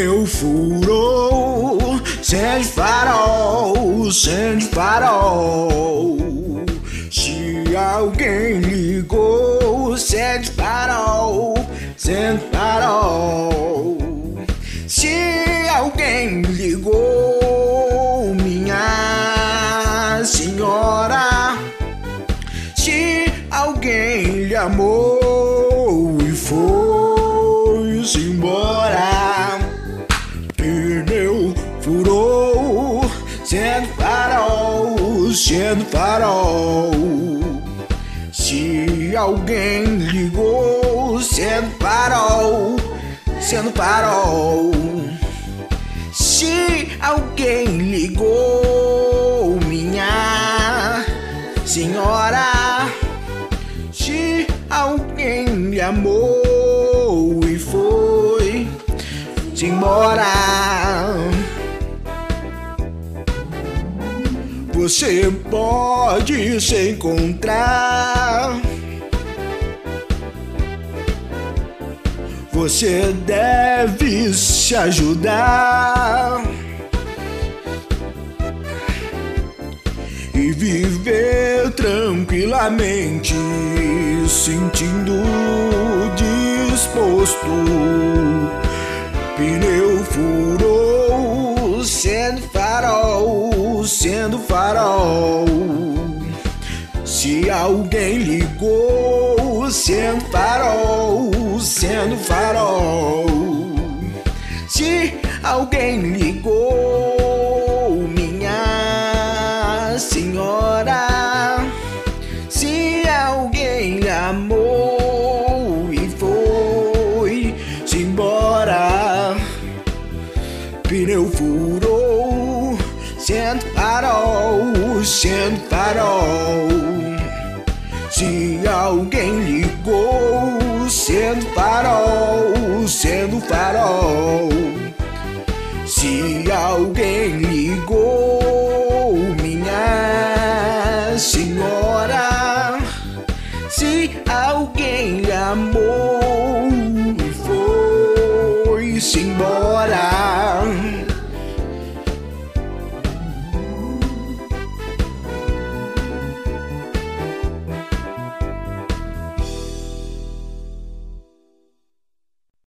Pneu furou, sente farol, sente farol. Se alguém ligou, sente farol, sente farol. Se alguém ligou, minha senhora. Se alguém lhe amou e foi-se embora, sendo farol. Se alguém ligou, sendo farol, sendo farol. Se alguém ligou, minha senhora, se alguém me amou e foi se embora. Você pode se encontrar. Você deve se ajudar e viver tranquilamente, sentindo disposto. Pneu furou, sendo sendo farol. Se alguém ligou, sendo farol, sendo farol. Se alguém ligou, minha senhora. Se alguém amou e foi embora, pneu furou, sendo farol, sendo farol. Se alguém ligou, sendo farol, sendo farol. Se alguém ligou, minha senhora. Se alguém amou foi-se embora.